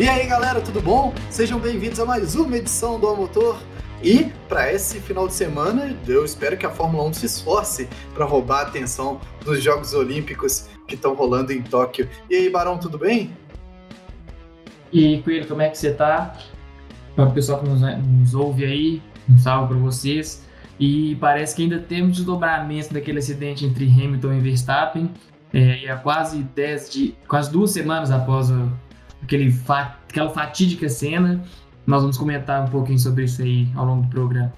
E aí galera, tudo bom? Sejam bem-vindos a mais uma edição do Motor. E para esse final de semana, eu espero que a Fórmula 1 se esforce para roubar a atenção dos Jogos Olímpicos que estão rolando em Tóquio. E aí, Barão, tudo bem? E Coelho, como é que você tá? Para o pessoal que nos, nos ouve aí, um salve para vocês. E parece que ainda temos desdobramento daquele acidente entre Hamilton e Verstappen. É, e há quase 10 de, quase duas semanas após o, aquele fa, aquela fatídica cena, nós vamos comentar um pouquinho sobre isso aí ao longo do programa.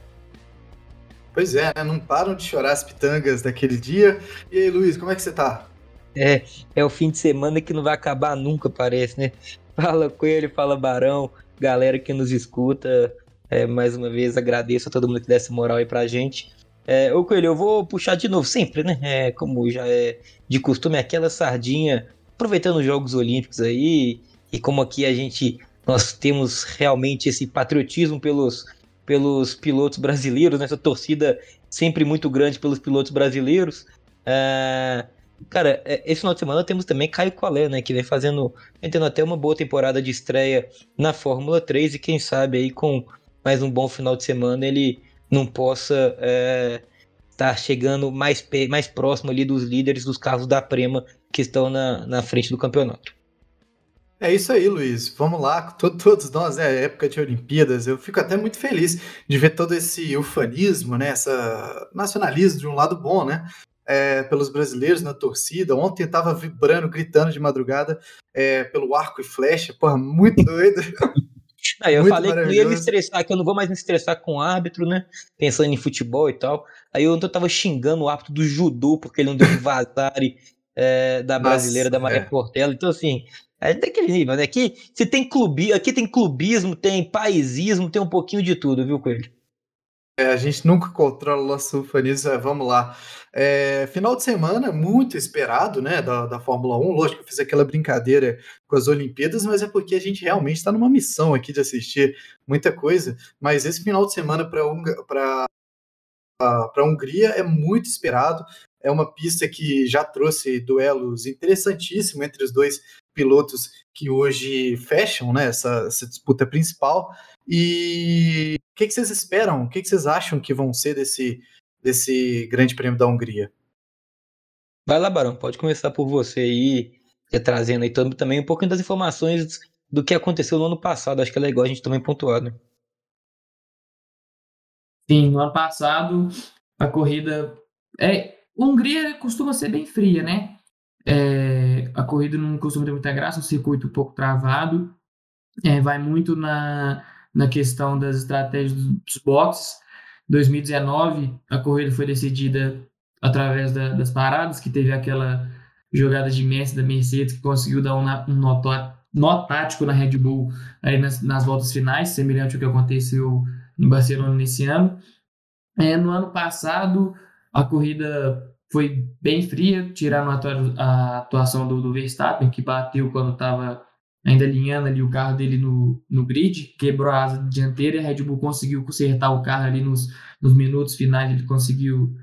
Pois é, né? não param de chorar as pitangas daquele dia. E aí, Luiz, como é que você tá? É, é o fim de semana que não vai acabar nunca, parece, né? Fala Coelho, fala Barão, galera que nos escuta. É, mais uma vez agradeço a todo mundo que desse moral aí pra gente. É, ô Coelho, eu vou puxar de novo, sempre, né? É, como já é de costume, aquela sardinha, aproveitando os Jogos Olímpicos aí, e como aqui a gente, nós temos realmente esse patriotismo pelos, pelos pilotos brasileiros, nessa né? torcida sempre muito grande pelos pilotos brasileiros. É, cara, é, esse final de semana temos também Caio Collet, né? Que vem fazendo, tendo até uma boa temporada de estreia na Fórmula 3 e quem sabe aí com mais um bom final de semana ele não possa é, estar chegando mais, mais próximo ali dos líderes dos carros da Prema que estão na, na frente do campeonato. É isso aí, Luiz. Vamos lá, todos nós, é época de Olimpíadas. Eu fico até muito feliz de ver todo esse ufanismo, né? Essa nacionalismo de um lado bom, né? É, pelos brasileiros na torcida. Ontem estava vibrando, gritando de madrugada é, pelo arco e flecha. Porra, muito doido. Não, eu Muito falei que não ia me estressar, que eu não vou mais me estressar com o árbitro, né? Pensando em futebol e tal. Aí eu tava xingando o árbitro do judô porque ele não deu um vazare é, da brasileira, Nossa, da Maria é. Portela. Então, assim, é daquele nível, né? Aqui, se tem clube, aqui tem clubismo, tem paisismo, tem um pouquinho de tudo, viu, Coelho? É, a gente nunca controla o nosso ufanismo, é, vamos lá. É, final de semana muito esperado, né, da, da Fórmula 1. Lógico que eu fiz aquela brincadeira com as Olimpíadas, mas é porque a gente realmente está numa missão aqui de assistir muita coisa. Mas esse final de semana para a Hungria é muito esperado. É uma pista que já trouxe duelos interessantíssimos entre os dois pilotos que hoje fecham né, essa, essa disputa principal. E o que, que vocês esperam? O que, que vocês acham que vão ser desse, desse Grande Prêmio da Hungria? Vai lá, Barão, pode começar por você aí, trazendo aí também um pouquinho das informações do que aconteceu no ano passado. Acho que é legal a gente também pontuar, né? Sim, no ano passado a corrida. É, Hungria costuma ser bem fria, né? É, a corrida não costuma ter muita graça, um circuito um pouco travado. É, vai muito na, na questão das estratégias dos boxes. 2019, a corrida foi decidida através da, das paradas, que teve aquela jogada de Messi da Mercedes, que conseguiu dar um, um nó, nó tático na Red Bull aí nas, nas voltas finais, semelhante ao que aconteceu em Barcelona nesse ano. É, no ano passado, a corrida foi bem fria, tirando a, atuação do, do Verstappen, que bateu quando estava ainda alinhando ali o carro dele no, no grid, quebrou a asa dianteira e a Red Bull conseguiu consertar o carro ali nos, nos minutos finais, ele conseguiu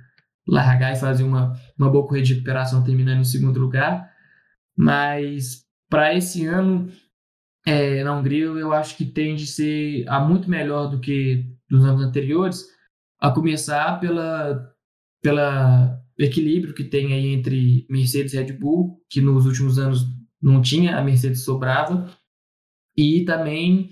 largar e fazer uma, uma boa corrida de recuperação, terminando em segundo lugar. Mas para esse ano, é, na Hungria, eu acho que tende a ser a muito melhor do que dos anos anteriores, a começar pela, pela equilíbrio que tem aí entre Mercedes e Red Bull, que nos últimos anos não tinha, a Mercedes sobrava, e também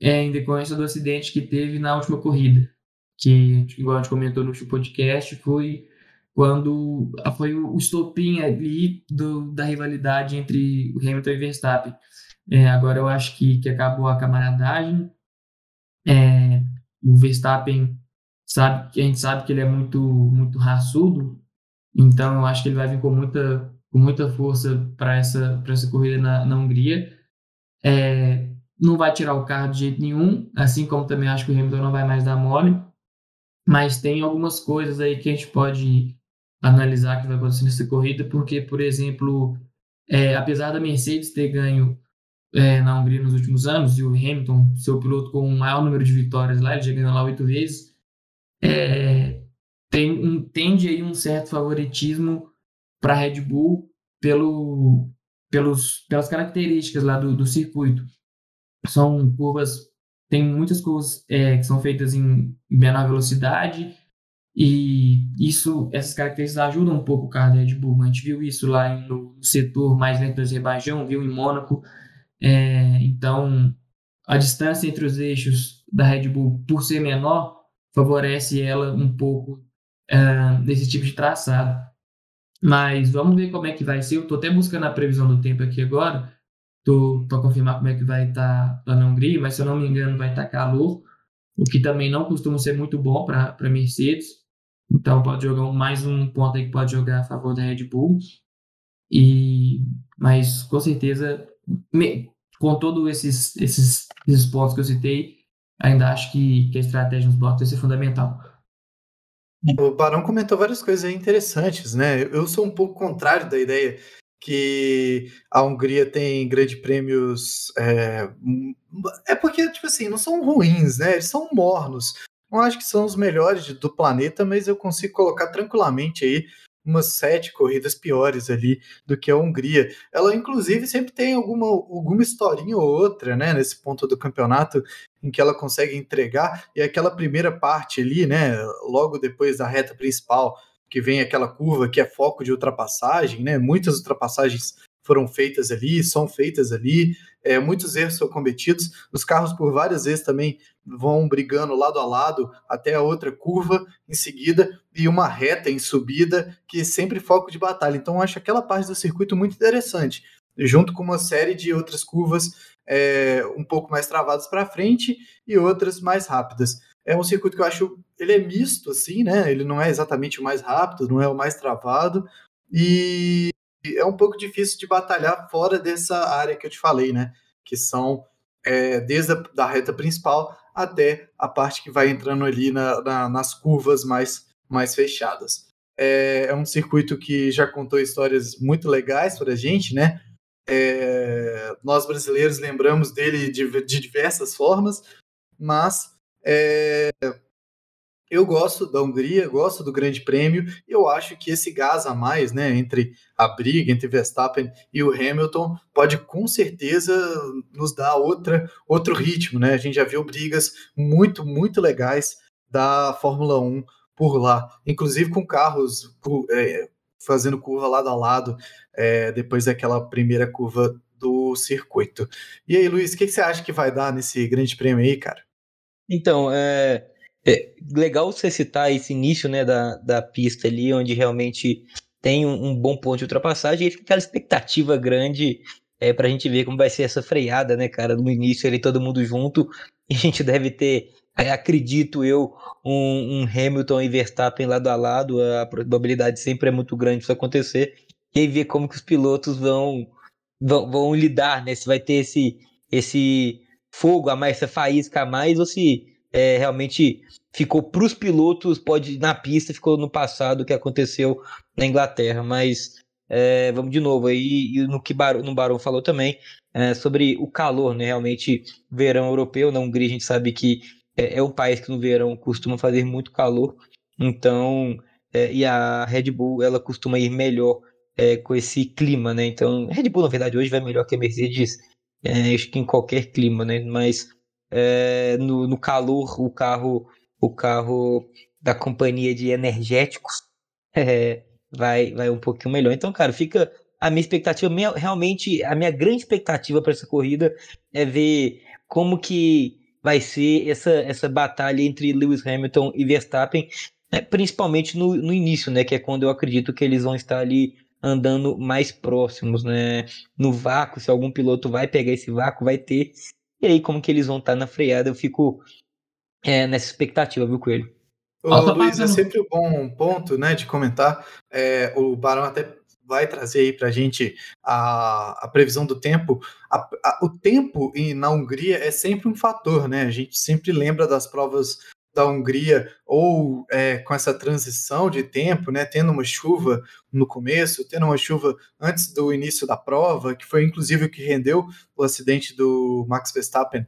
é, em decorrência do acidente que teve na última corrida, que, igual a gente comentou no último podcast, foi quando foi o estopim ali do, da rivalidade entre o Hamilton e Verstappen. É, agora eu acho que, que acabou a camaradagem. É, o Verstappen sabe que a gente sabe que ele é muito muito raçudo, então eu acho que ele vai vir com muita com muita força para essa, essa corrida na, na Hungria. É, não vai tirar o carro de jeito nenhum, assim como também acho que o Hamilton não vai mais dar mole, mas tem algumas coisas aí que a gente pode analisar que vai acontecer nessa corrida, porque, por exemplo, é, apesar da Mercedes ter ganho é, na Hungria nos últimos anos, e o Hamilton, seu piloto com o maior número de vitórias lá, ele já ganhou lá oito vezes, é, tem um, tende aí um certo favoritismo para Red Bull pelo, pelos, pelas características lá do, do circuito. são curvas, tem muitas curvas é, que são feitas em menor velocidade, e isso, essas características ajudam um pouco o carro da Red Bull. A gente viu isso lá no setor mais lento do Azerbaijão, viu em Mônaco. É, então, a distância entre os eixos da Red Bull, por ser menor, favorece ela um pouco uh, desse tipo de traçado. Mas vamos ver como é que vai ser. Eu estou até buscando a previsão do tempo aqui agora, para confirmar como é que vai estar tá lá na Hungria, mas se eu não me engano vai estar tá calor, o que também não costuma ser muito bom para Mercedes. Então pode jogar mais um ponto aí que pode jogar a favor da Red Bull. E, mas com certeza, me, com todos esses, esses, esses pontos que eu citei, ainda acho que, que a estratégia nos blocos vai ser fundamental. O Barão comentou várias coisas interessantes, né? Eu sou um pouco contrário da ideia que a Hungria tem grandes prêmios. É, é porque, tipo assim, não são ruins, né? Eles são mornos. Não acho que são os melhores do planeta, mas eu consigo colocar tranquilamente aí umas sete corridas piores ali do que a Hungria. Ela, inclusive, sempre tem alguma, alguma historinha ou outra, né, nesse ponto do campeonato em que ela consegue entregar. E aquela primeira parte ali, né, logo depois da reta principal, que vem aquela curva que é foco de ultrapassagem, né, muitas ultrapassagens foram feitas ali, são feitas ali, é, muitos erros são cometidos, os carros por várias vezes também vão brigando lado a lado até a outra curva em seguida e uma reta em subida que é sempre foco de batalha. Então acho aquela parte do circuito muito interessante, junto com uma série de outras curvas é, um pouco mais travadas para frente e outras mais rápidas. É um circuito que eu acho ele é misto assim, né? Ele não é exatamente o mais rápido, não é o mais travado e é um pouco difícil de batalhar fora dessa área que eu te falei, né? Que são é, desde a da reta principal até a parte que vai entrando ali na, na, nas curvas mais, mais fechadas. É, é, um circuito que já contou histórias muito legais para a gente, né? É, nós brasileiros lembramos dele de, de diversas formas, mas é, eu gosto da Hungria, gosto do Grande Prêmio, e eu acho que esse gás a mais, né, entre a briga entre Verstappen e o Hamilton, pode com certeza nos dar outra, outro ritmo, né? A gente já viu brigas muito, muito legais da Fórmula 1 por lá, inclusive com carros é, fazendo curva lado a lado é, depois daquela primeira curva do circuito. E aí, Luiz, o que, que você acha que vai dar nesse Grande Prêmio aí, cara? Então, é, é legal você citar esse início né, da, da pista ali, onde realmente tem um, um bom ponto de ultrapassagem, e fica aquela expectativa grande é, para a gente ver como vai ser essa freada, né, cara? No início ali todo mundo junto, e a gente deve ter, é, acredito eu, um, um, Hamilton e Verstappen lado a lado, a probabilidade sempre é muito grande disso acontecer, e aí ver como que os pilotos vão, vão, vão lidar, né? Se vai ter esse, esse fogo a mais, essa faísca a mais, ou se é, realmente ficou para os pilotos, pode na pista, ficou no passado o que aconteceu na Inglaterra, mas é, vamos de novo aí, e no que Bar no Barão falou também, é, sobre o calor, né? Realmente, verão europeu, na Hungria a gente sabe que é, é um país que no verão costuma fazer muito calor, então, é, e a Red Bull, ela costuma ir melhor é, com esse clima, né? Então, Red Bull, na verdade, hoje vai melhor que a Mercedes, acho que em qualquer clima, né? Mas é, no, no calor o carro o carro da companhia de energéticos é, vai vai um pouquinho melhor. Então, cara, fica a minha expectativa, minha, realmente a minha grande expectativa para essa corrida é ver como que vai ser essa, essa batalha entre Lewis Hamilton e Verstappen, né, principalmente no, no início, né, que é quando eu acredito que eles vão estar ali andando mais próximos, né, no vácuo, se algum piloto vai pegar esse vácuo, vai ter, e aí, como que eles vão estar na freada, eu fico é, nessa expectativa, viu, Coelho? Ô, Luiz, é sempre um bom ponto, né, de comentar. É, o Barão até vai trazer aí para a gente a, previsão do tempo. A, a, o tempo em, na Hungria é sempre um fator, né? A gente sempre lembra das provas da Hungria, ou é, com essa transição de tempo, né, tendo uma chuva no começo, tendo uma chuva antes do início da prova, que foi inclusive o que rendeu o acidente do Max Verstappen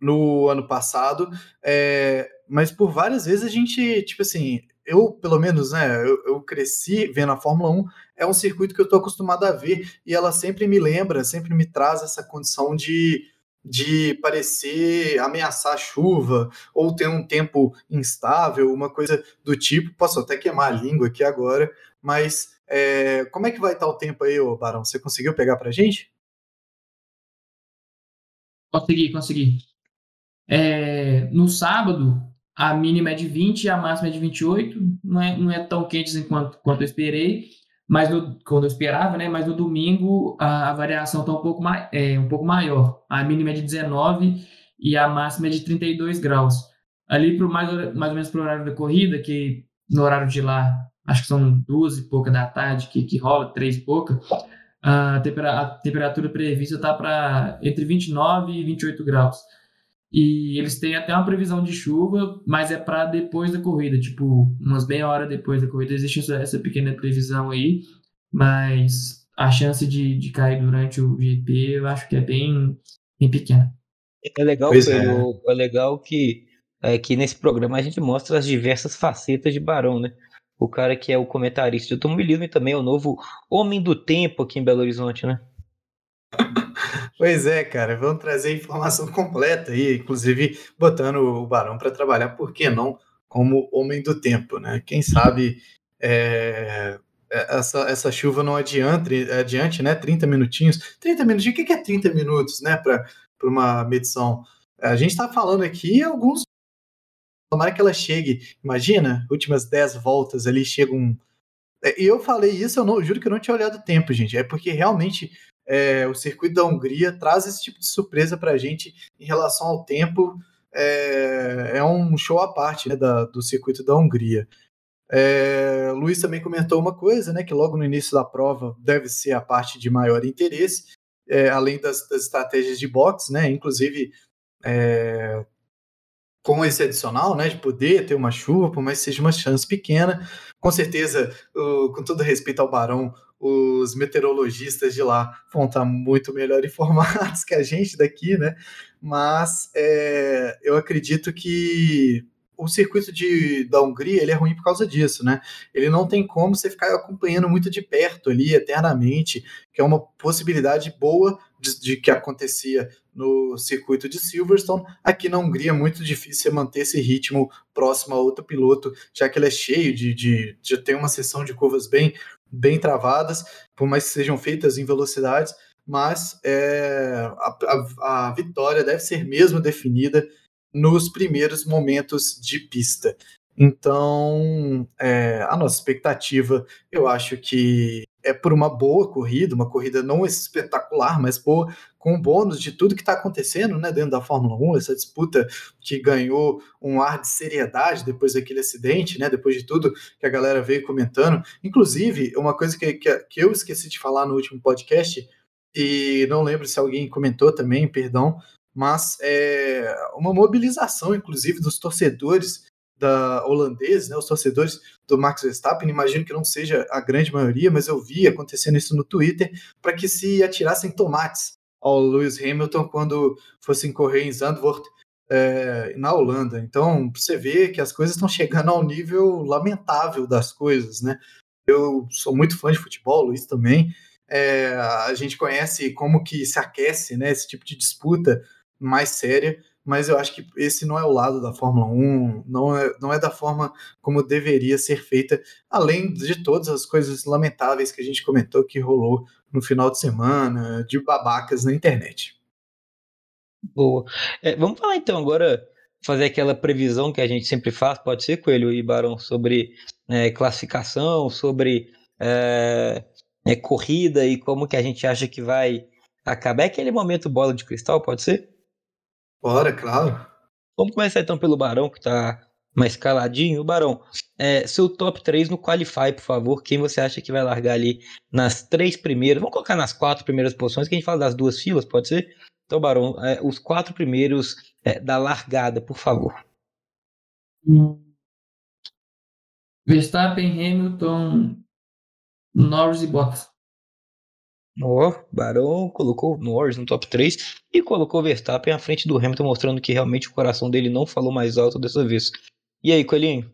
no ano passado, é, mas por várias vezes a gente, tipo assim, eu pelo menos, né, eu, eu cresci vendo a Fórmula 1, é um circuito que eu estou acostumado a ver, e ela sempre me lembra, sempre me traz essa condição de de parecer ameaçar chuva ou ter um tempo instável, uma coisa do tipo. Posso até queimar a língua aqui agora, mas é, como é que vai estar o tempo aí, ô Barão? Você conseguiu pegar para gente? Consegui, consegui. É, no sábado, a mínima é de 20 e a máxima é de 28. Não é, não é tão quente quanto, quanto eu esperei, mas no, quando eu esperava, né? Mas no domingo a, a variação está um, pouco mai, é, um pouco maior. A mínima é de 19 e a máxima é de 32 graus. Ali pro mais, mais ou menos para o horário da corrida, que no horário de lá, acho que são duas e pouca da tarde, que, que rola, três e pouca, a temperatura prevista está para entre 29 e 28 graus. E eles têm até uma previsão de chuva, mas é para depois da corrida, tipo, umas meia hora depois da corrida. Existe essa, pequena previsão aí, mas a chance de, de cair durante o GP eu acho que é bem, bem pequena. É legal, Pedro, é. é legal que, é, que nesse programa a gente mostra as diversas facetas de Barão, né? O cara que é o comentarista de automobilismo e também é o novo homem do tempo aqui em Belo Horizonte, né? Pois é, cara, vamos trazer informação completa aí, inclusive botando o Barão para trabalhar, por que não, como homem do tempo, né? Quem sabe é, é essa, essa chuva não adianta, adiante, né? 30 minutinhos. 30 minutinhos, o que é 30 minutos, né, para uma medição? A gente está falando aqui alguns. Tomara que ela chegue. Imagina, últimas 10 voltas ali, chega um. É, e eu falei isso, eu não, juro que eu não tinha olhado o tempo, gente. É porque realmente é, o circuito da Hungria traz esse tipo de surpresa para a gente em relação ao tempo. É, é um show à parte né, da, do circuito da Hungria. É, Luiz também comentou uma coisa, né, que logo no início da prova deve ser a parte de maior interesse, é, além das, das, estratégias de boxe, né, inclusive é, com esse adicional, né, de poder ter uma chuva, por mais que seja uma chance pequena. Com certeza, o, com todo respeito ao Barão, os meteorologistas de lá vão estar muito melhor informados que a gente daqui, né? Mas é, eu acredito que o circuito de, da Hungria ele é ruim por causa disso, né? Ele não tem como você ficar acompanhando muito de perto ali eternamente, que é uma possibilidade boa de, de que acontecia no circuito de Silverstone. Aqui na Hungria é muito difícil manter esse ritmo próximo a outro piloto, já que ele é cheio de, de, ter uma sessão de curvas bem bem travadas, por mais que sejam feitas em velocidades, mas é, a, a, a vitória deve ser mesmo definida nos primeiros momentos de pista. Então, é, a nossa expectativa, eu acho que é por uma boa corrida, uma corrida não espetacular, mas boa, com bônus de tudo que está acontecendo né, dentro da Fórmula 1, essa disputa que ganhou um ar de seriedade depois daquele acidente, né, depois de tudo que a galera veio comentando. Inclusive, uma coisa que, que, que eu esqueci de falar no último podcast, e não lembro se alguém comentou também, perdão, mas é uma mobilização, inclusive, dos torcedores da holandês, né, os torcedores do Max Verstappen, imagino que não seja a grande maioria, mas eu vi acontecendo isso no Twitter, para que se atirassem tomates ao Lewis Hamilton quando fossem correr em Zandvoort, é, na Holanda. Então, você vê que as coisas estão chegando ao nível lamentável das coisas, né? Eu sou muito fã de futebol, Luiz também. É, a gente conhece como que se aquece, né? Esse tipo de disputa mais séria mas eu acho que esse não é o lado da Fórmula 1, não é, não é da forma como deveria ser feita, além de todas as coisas lamentáveis que a gente comentou que rolou no final de semana, de babacas na internet. Boa. É, vamos falar então agora, fazer aquela previsão que a gente sempre faz, pode ser, Coelho e Barão, sobre é, classificação, sobre é, é, corrida e como que a gente acha que vai acabar. É aquele momento bola de cristal, pode ser? Bora, claro. Vamos começar então pelo Barão, que tá mais caladinho. Barão, é, seu top 3 no Qualify, por favor. Quem você acha que vai largar ali nas três primeiras? Vamos colocar nas quatro primeiras posições, que a gente fala das duas filas, pode ser? Então, Barão, é, os quatro primeiros é, da largada, por favor. Verstappen, Hamilton, Norris e Bottas. Ó, oh, Barão colocou Norris no top 3 e colocou Verstappen à frente do Hamilton, mostrando que realmente o coração dele não falou mais alto dessa vez. E aí, Coelhinho?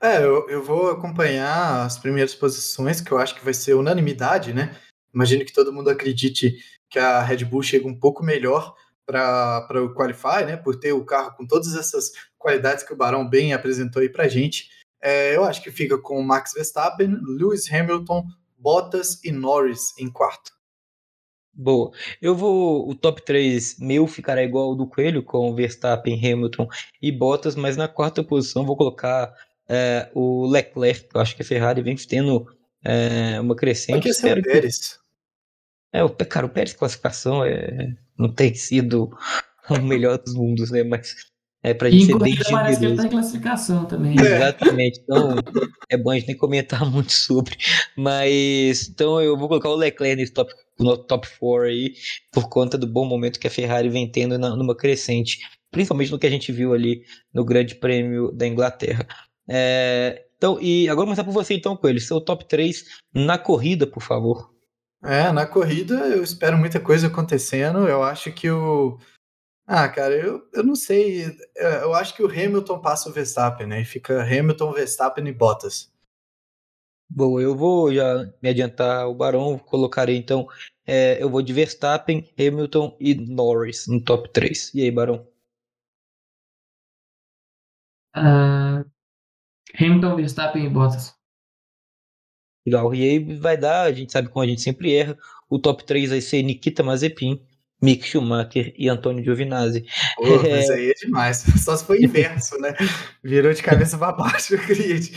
É, eu, eu vou acompanhar as primeiras posições, que eu acho que vai ser unanimidade, né? Imagino que todo mundo acredite que a Red Bull chega um pouco melhor para o Qualify, né? Por ter o carro com todas essas qualidades que o Barão bem apresentou aí para gente. É, eu acho que fica com Max Verstappen, Lewis Hamilton, Bottas e Norris em quarto. Boa. Eu vou. O top 3 meu ficará igual ao do Coelho, com Verstappen, Hamilton e Bottas, mas na quarta posição vou colocar é, o Leclerc, eu acho que a Ferrari vem tendo é, uma crescente. Porque ser o Pérez. É, o, cara, o Pérez classificação é, não tem sido o melhor dos mundos, né? Mas é pra gente ser bem parece que ele tá em classificação também. É. Exatamente. Então, é bom a gente nem comentar muito sobre. Mas, então eu vou colocar o Leclerc nesse top, no top 4 aí, por conta do bom momento que a Ferrari vem tendo na, numa crescente. Principalmente no que a gente viu ali no Grande Prêmio da Inglaterra. É, então, e agora começar por você então, Coelho. Seu top 3 na corrida, por favor. É, na corrida eu espero muita coisa acontecendo. Eu acho que o ah, cara, eu, eu não sei. É, eu acho que o Hamilton passa o Verstappen, né? E fica Hamilton, Verstappen e Bottas. Bom, eu vou já me adiantar o Barão, colocarei então. É, eu vou de Verstappen, Hamilton e Norris no top 3. E aí, Barão? Uh, Hamilton, Verstappen e Bottas. Legal. E aí vai dar, a gente sabe como a gente sempre erra. O top 3 vai ser Nikita Mazepin, Mick Schumacher e Antônio Giovinazzi. Pô, mas aí é demais. Só se foi inverso, né? Virou de cabeça para baixo o grid.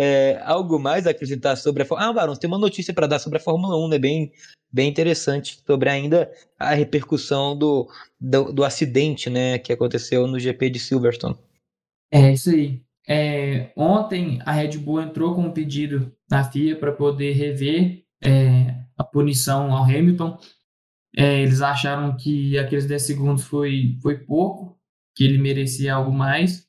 É, algo mais a acrescentar sobre a Fórmula Ah, Barão, tem uma notícia para dar sobre a Fórmula 1, né? Bem, bem interessante, sobre ainda a repercussão do, do, do acidente né, que aconteceu no GP de Silverstone. É, isso aí. É, ontem a Red Bull entrou com um pedido na FIA para poder rever é, a punição ao Hamilton é, eles acharam que aqueles 10 segundos foi, foi pouco, que ele merecia algo mais.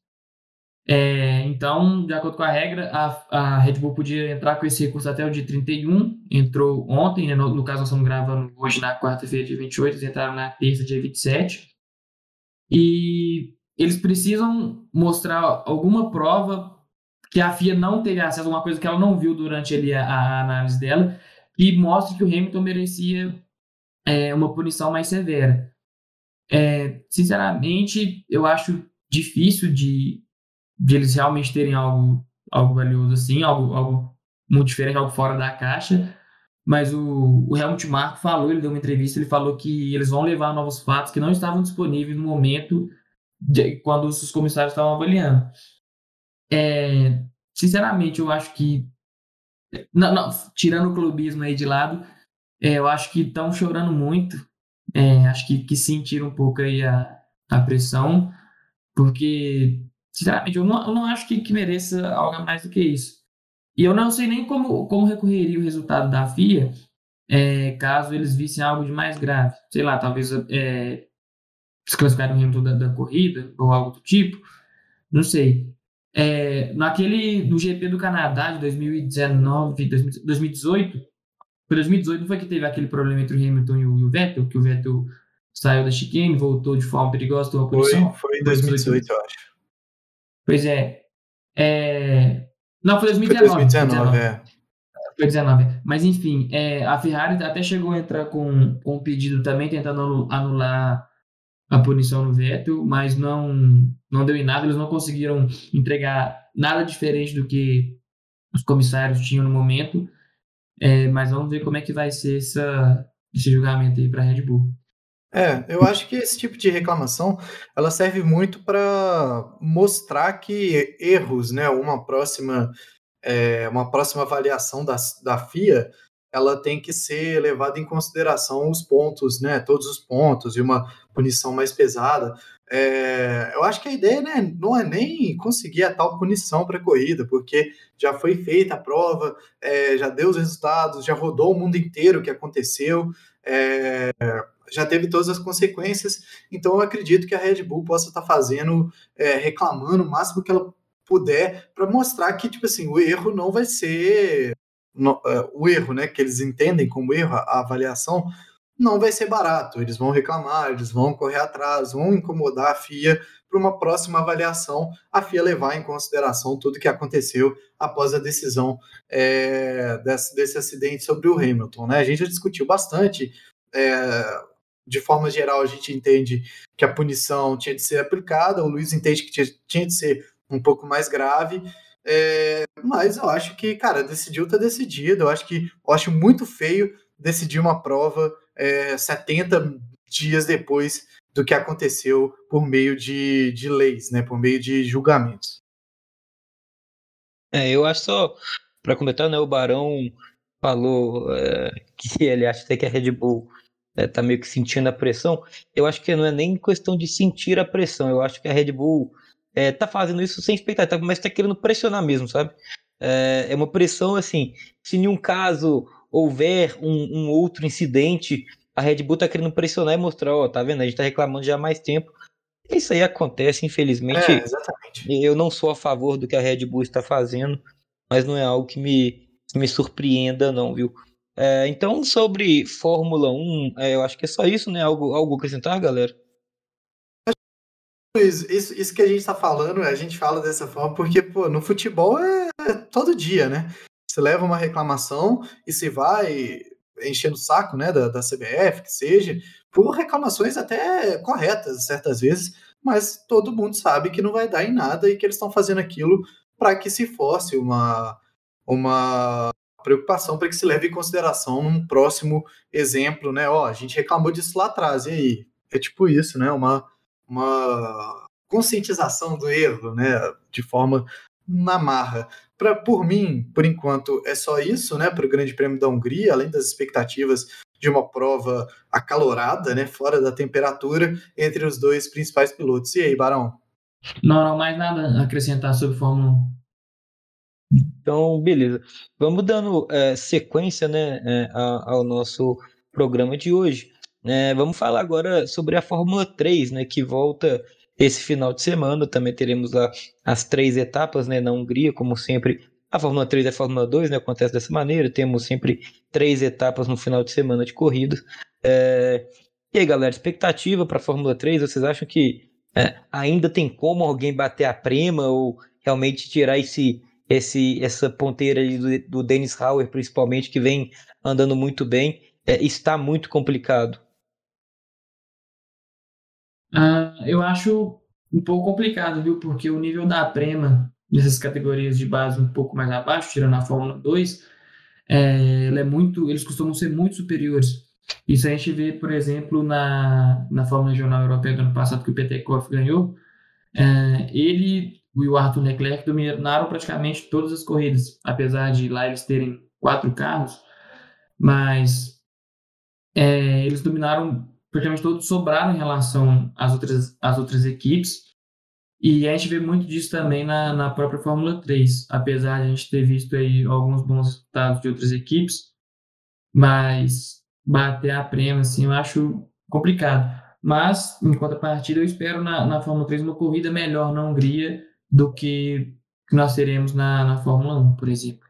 É, então, de acordo com a regra, a, a Red Bull podia entrar com esse recurso até o dia 31. Entrou ontem, né, no, no, caso, nós estamos gravando hoje na quarta-feira, dia 28, eles entraram na terça, dia 27. E eles precisam mostrar alguma prova que a FIA não teve acesso a uma coisa que ela não viu durante ali a, a análise dela, e mostre que o Hamilton merecia é, uma punição mais severa. É, sinceramente, eu acho difícil de, de eles realmente terem algo, algo valioso assim, algo, algo muito diferente, algo fora da caixa. Mas o, o Helmut Marko falou, ele deu uma entrevista, ele falou que eles vão levar novos fatos que não estavam disponíveis no momento de, quando os comissários estavam avaliando. É, sinceramente, eu acho que, não, não, tirando o clubismo aí de lado, é, eu acho que estão chorando muito. É, acho que, que sentiram um pouco aí a, a pressão, porque, sinceramente, eu não, eu não acho que, que mereça algo mais do que isso. E eu não sei nem como, como recorreria o resultado da FIA é, caso eles vissem algo de mais grave. Sei lá, talvez é, desclassificar o Hamilton da, da corrida ou algo do tipo. Não sei. É, naquele, no GP do Canadá de 2019, 2018, foi 2018, não foi que teve aquele problema entre o Hamilton e o, Vettel, que o Vettel saiu da chicane, voltou de forma perigosa, tomou punição? Foi, foi em 2018, eu acho. Pois é. é... Não, foi 2019. Foi 2019, 2019. é. Foi 19. Mas enfim, é, a Ferrari até chegou a entrar com, com um pedido também, tentando anular a punição no Vettel, mas não, não deu em nada, eles não conseguiram entregar nada diferente do que os comissários tinham no momento. É, mas vamos ver como é que vai ser essa, esse julgamento aí para Red Bull. É, eu acho que esse tipo de reclamação ela serve muito para mostrar que erros, né, uma próxima é, uma próxima avaliação da, da FIA, ela tem que ser levada em consideração os pontos, né, todos os pontos e uma punição mais pesada. É, eu acho que a ideia né, não é nem conseguir a tal punição para a corrida, porque já foi feita a prova, é, já deu os resultados, já rodou o mundo inteiro o que aconteceu, é, já teve todas as consequências. Então eu acredito que a Red Bull possa estar tá fazendo, é, reclamando o máximo que ela puder, para mostrar que tipo assim o erro não vai ser no, é, o erro, né, que eles entendem como erro a avaliação não vai ser barato. Eles vão reclamar, eles vão correr atrás, vão incomodar a FIA para uma próxima avaliação, a FIA levar em consideração tudo que aconteceu após a decisão é, desse, desse, acidente sobre o Hamilton. Né? A gente já discutiu bastante é, de forma geral, a gente entende que a punição tinha de ser aplicada, o Luiz entende que tinha, tinha de ser um pouco mais grave, é, mas eu acho que, cara, decidiu, tá decidido. Eu acho que eu acho muito feio decidir uma prova é, 70 dias depois do que aconteceu por meio de, de leis, né? Por meio de julgamentos. É, eu acho só, para comentar, né? O Barão falou é, que ele acha até que a Red Bull é, tá meio que sentindo a pressão. Eu acho que não é nem questão de sentir a pressão. Eu acho que a Red Bull é, tá fazendo isso sem expectativa, mas tá querendo pressionar mesmo, sabe? É, é uma pressão assim, se em um caso houver um, um, outro incidente, a Red Bull tá querendo pressionar e mostrar, ó, tá vendo? A gente tá reclamando já há mais tempo. Isso aí acontece, infelizmente. É, eu não sou a favor do que a Red Bull está fazendo, mas não é algo que me, que me surpreenda, não, viu? É, então, sobre Fórmula 1, é, eu acho que é só isso, né? Algo, algo acrescentar, galera? Isso, isso, isso que a gente está falando, a gente fala dessa forma porque, pô, no futebol é, é todo dia, né? Você leva uma reclamação e se vai enchendo o saco, né, da, da CBF, que seja, por reclamações até corretas, certas vezes, mas todo mundo sabe que não vai dar em nada e que eles estão fazendo aquilo para que se fosse uma, uma preocupação para que se leve em consideração num próximo exemplo, né? Ó, a gente reclamou disso lá atrás, e aí? É tipo isso, né? Uma uma conscientização do erro, né, de forma na marra. Pra, por mim, por enquanto, é só isso, né, para o Grande Prêmio da Hungria, além das expectativas de uma prova acalorada, né, fora da temperatura, entre os dois principais pilotos. E aí, Barão? Não, não, mais nada a acrescentar sobre Fórmula 1. Então, beleza. Vamos dando é, sequência né, é, ao nosso programa de hoje. É, vamos falar agora sobre a Fórmula 3, né, que volta esse final de semana. Também teremos lá as três etapas né, na Hungria, como sempre. A Fórmula 3 e a Fórmula 2 né, acontece dessa maneira. Temos sempre três etapas no final de semana de corrida. É... E aí, galera, expectativa para a Fórmula 3? Vocês acham que é, ainda tem como alguém bater a prema ou realmente tirar esse, esse, essa ponteira do, do Dennis Hauer, principalmente, que vem andando muito bem? É, está muito complicado. Ah, eu acho um pouco complicado, viu? Porque o nível da Prema nessas categorias de base um pouco mais abaixo, tirando a Fórmula 2, é, ela é muito, eles costumam ser muito superiores. Isso a gente vê, por exemplo, na, na Fórmula Regional Europeia do ano passado, que o Petekoff ganhou, é, ele e o Arthur Leclerc dominaram praticamente todas as corridas, apesar de lá eles terem quatro carros, mas é, eles dominaram praticamente todos sobraram em relação às outras, às outras equipes. E a gente vê muito disso também na, na própria Fórmula 3, apesar de a gente ter visto aí alguns bons resultados de outras equipes, mas bater a prêmio, assim, eu acho complicado. Mas, em contrapartida, eu espero na, na Fórmula 3 uma corrida melhor na Hungria do que nós teremos na, na Fórmula 1, por exemplo.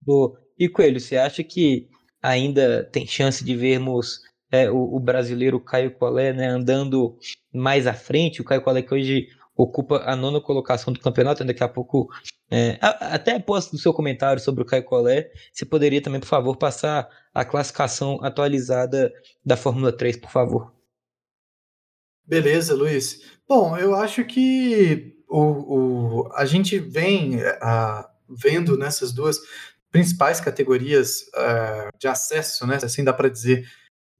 Boa. E Coelho, você acha que ainda tem chance de vermos é, o, o, brasileiro Caio Collet né, andando mais à frente, o Caio Collet que hoje ocupa a nona colocação do campeonato, daqui a pouco, é, até após o seu comentário sobre o Caio Collet, você poderia também, por favor, passar a classificação atualizada da Fórmula 3, por favor. Beleza, Luiz. Bom, eu acho que o, o a gente vem a, vendo nessas duas principais categorias uh, de acesso, né, assim dá para dizer,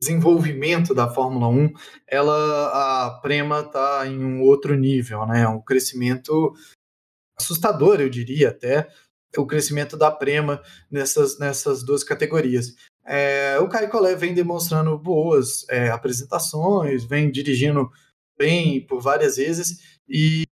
desenvolvimento da Fórmula 1, ela a Prema está em um outro nível, né? Um crescimento assustador, eu diria até, o crescimento da Prema nessas, nessas duas categorias. É, o Caio Collet vem demonstrando boas é, apresentações, vem dirigindo bem por várias vezes, e,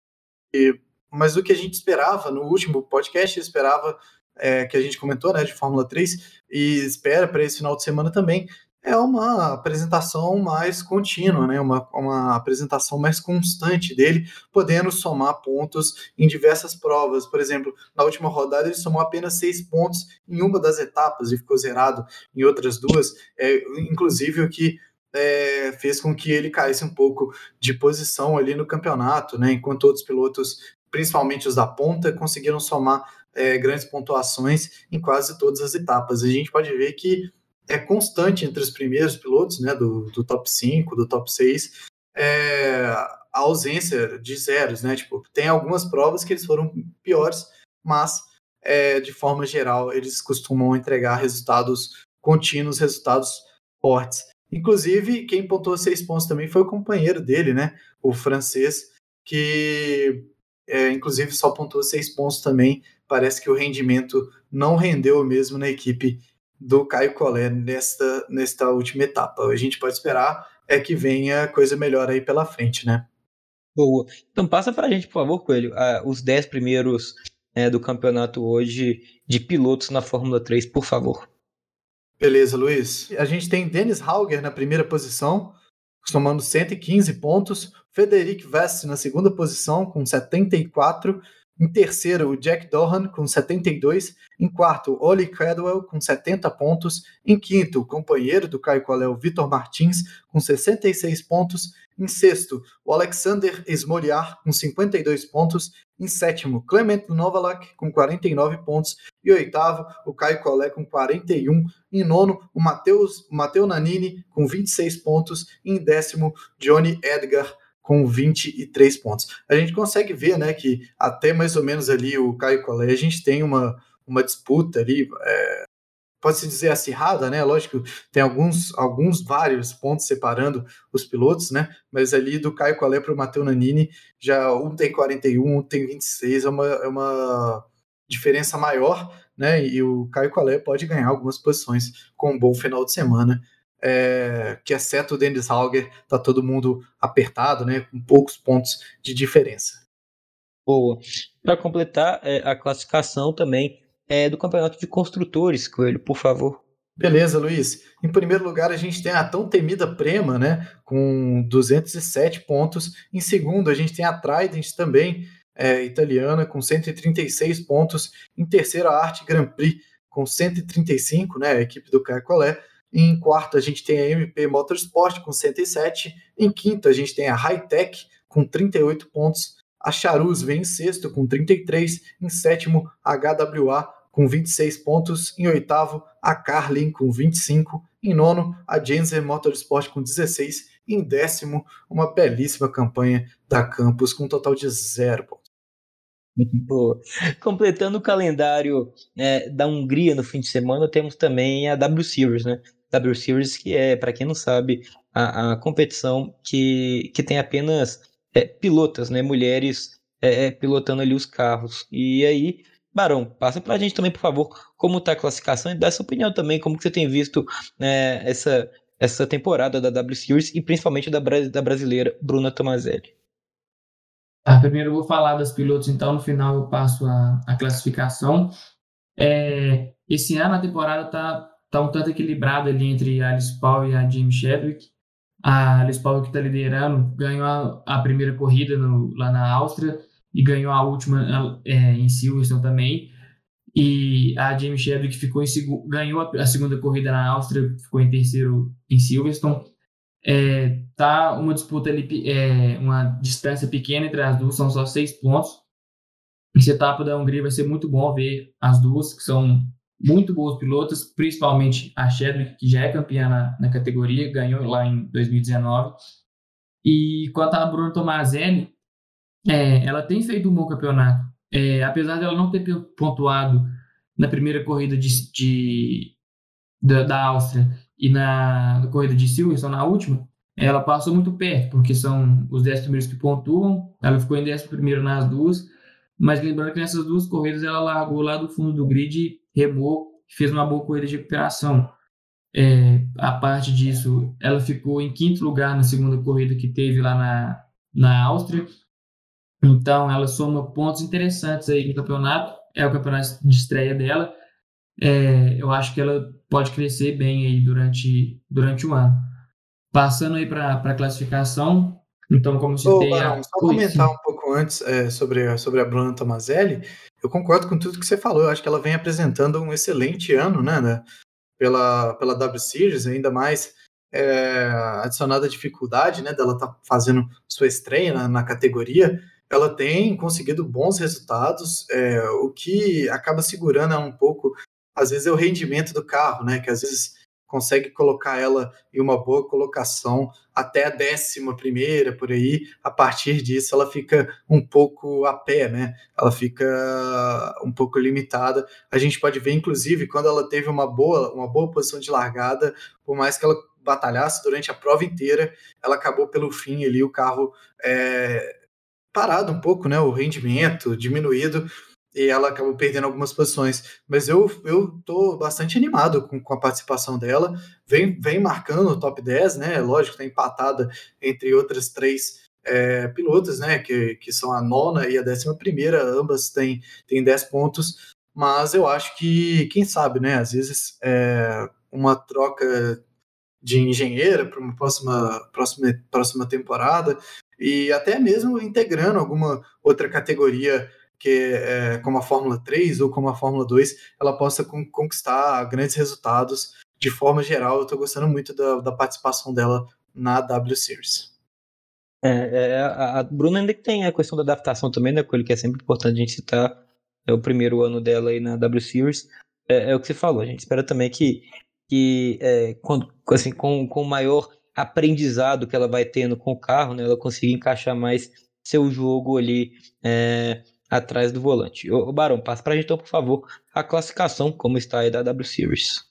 e, mas o que a gente esperava no último podcast, esperava é, que a gente comentou, né, de Fórmula 3, e espera para esse final de semana também, é uma apresentação mais contínua, né? uma, uma apresentação mais constante dele, podendo somar pontos em diversas provas. Por exemplo, na última rodada ele somou apenas seis pontos em uma das etapas e ficou zerado em outras duas, é, inclusive o que é, fez com que ele caísse um pouco de posição ali no campeonato, né? enquanto outros pilotos, principalmente os da ponta, conseguiram somar é, grandes pontuações em quase todas as etapas. A gente pode ver que é constante entre os primeiros pilotos, né, do, do top 5, do top 6, é, a ausência de zeros, né, tipo, tem algumas provas que eles foram piores, mas é, de forma geral eles costumam entregar resultados contínuos, resultados fortes. Inclusive, quem pontuou seis pontos também foi o companheiro dele, né, o francês, que é, inclusive só pontuou seis pontos também. Parece que o rendimento não rendeu mesmo na equipe do Caio Collet nesta, nesta última etapa. A gente pode esperar é que venha coisa melhor aí pela frente, né? Boa. Então passa para a gente, por favor, Coelho, uh, os dez primeiros uh, do campeonato hoje de pilotos na Fórmula 3, por favor. Beleza, Luiz. A gente tem Dennis Hauger na primeira posição, somando 115 pontos. Frederic Vest na segunda posição, com 74. Em terceiro, o Jack Dohan com 72. Em quarto, Oli Cradwell com 70 pontos. Em quinto, o companheiro do Caio Coléu, Vitor Martins, com 66 pontos. Em sexto, o Alexander Esmoliar com 52 pontos. Em sétimo, Clement Novalak com 49 pontos. E oitavo, o Caio Collet com 41. Em nono, o Mateus, Mateu Nanini com 26 pontos. E em décimo, Johnny Edgar com 23 pontos. A gente consegue ver, né, que até mais ou menos ali o Caio Collet, a gente tem uma, uma disputa ali, é, pode-se dizer acirrada, né, lógico, tem alguns, alguns vários pontos separando os pilotos, né, mas ali do Caio Collet para o Matteo Nanini, já um tem 41, um tem 26, é uma, é uma diferença maior, né, e o Caio Collet pode ganhar algumas posições com um bom final de semana, é, que exceto o Dennis Hauger, tá todo mundo apertado, né, com poucos pontos de diferença. Boa. Para completar é, a classificação também é, do campeonato de construtores, Coelho, por favor. Beleza, Luiz. Em primeiro lugar, a gente tem a tão temida Prema, né, com 207 pontos. Em segundo, a gente tem a Trident também, é, italiana, com 136 pontos. Em terceiro, a Arte Grand Prix, com 135, né, a equipe do Caio Collet. Em quarto, a gente tem a MP Motorsport com 107. Em quinto, a gente tem a Hightech com 38 pontos. A Charus vem em sexto com 33. Em sétimo, a HWA com 26 pontos. Em oitavo, a Carlin com 25. Em nono, a Genzer Motorsport com 16. Em décimo, uma belíssima campanha da Campus com um total de zero pontos. Boa. Completando o calendário é, da Hungria no fim de semana, temos também a W Series, né? W Series, que é, para quem não sabe, a, a, competição que, que tem apenas é, pilotas, né? Mulheres é, é pilotando ali os carros. E aí, Barão, passa para a gente também, por favor, como está a classificação e dá sua opinião também, como que você tem visto né, essa, essa temporada da W Series e principalmente da, da brasileira Bruna Tomazelli. Tá, primeiro eu vou falar das pilotos, então no final eu passo a, a classificação. É, esse ano a temporada está tá um tanto equilibrada ali entre a Alice Paul e a Jim Chadwick. A Alice Paul que está liderando ganhou a, a primeira corrida no, lá na Áustria e ganhou a última é, em Silverstone também. E a Jamie Chadwick ficou em ganhou a, a, segunda corrida na Áustria, ficou em terceiro em Silverstone. É, tá uma disputa ali, é, uma distância pequena entre as duas, são só seis pontos. Essa etapa da Hungria vai ser muito bom ver as duas, que são muito boas pilotas, principalmente a Chadwick, que já é campeã na, na categoria, ganhou lá em 2019. E quanto a Bruno Tomazelli, é, ela tem feito um bom campeonato. É, apesar dela não ter pontuado na primeira corrida de, de da, da, Áustria e na, na corrida de Silverstone, na última, ela passou muito perto, porque são os 10 primeiros que pontuam. Ela ficou em 10 primeiro nas duas, mas lembrando que nessas duas corridas ela largou lá do fundo do grid remou, fez uma boa corrida de recuperação. É, a parte disso, ela ficou em quinto lugar na segunda corrida que teve lá na, na Áustria. Então, ela soma pontos interessantes aí no campeonato. É o campeonato de estreia dela. É, eu acho que ela pode crescer bem aí durante, durante o ano. Passando aí para a classificação, então, como citei... Ô, Barão, só comentar um pouco antes é, sobre, sobre a Bruna Tomazelli. Eu concordo com tudo que você falou. Eu acho que ela vem apresentando um excelente ano, né? né pela, pela W Series, ainda mais é, adicionada a dificuldade, né? Dela tá fazendo sua estreia na, na categoria. Ela tem conseguido bons resultados, é, o que acaba segurando um pouco, às vezes, é o rendimento do carro, né? Que às vezes consegue colocar ela em uma boa colocação até a décima primeira, por aí. A partir disso, ela fica um pouco a pé, né? Ela fica um pouco limitada. A gente pode ver, inclusive, quando ela teve uma boa, uma boa posição de largada, por mais que ela batalhasse durante a prova inteira, ela acabou pelo fim ali, o carro é, parado um pouco, né? O rendimento diminuído e ela acabou perdendo algumas posições. Mas eu, eu tô bastante animado com, com a participação dela. Vem, vem marcando o top 10, né? Lógico, está empatada entre outras três é, pilotos, né? Que, que são a nona e a décima primeira, ambas têm, têm 10 pontos. Mas eu acho que, quem sabe, né? Às vezes é, uma troca de engenheira para uma próxima, próxima, próxima temporada e até mesmo integrando alguma outra categoria que é, como a Fórmula 3 ou como a Fórmula 2, ela possa conquistar grandes resultados de forma geral. Eu estou gostando muito da, da, participação dela na W Series. É, é, a, a Bruna ainda tem a questão da adaptação também, né, Coelho, que é sempre importante a gente citar. É o primeiro ano dela aí na W Series. É, é o que você falou, a gente espera também que, que é, quando, assim, com, com o maior aprendizado que ela vai tendo com o carro, né, ela consiga encaixar mais seu jogo ali é, atrás do volante. O Barão, passa para a gente, então, por favor, a classificação, como está aí da W Series.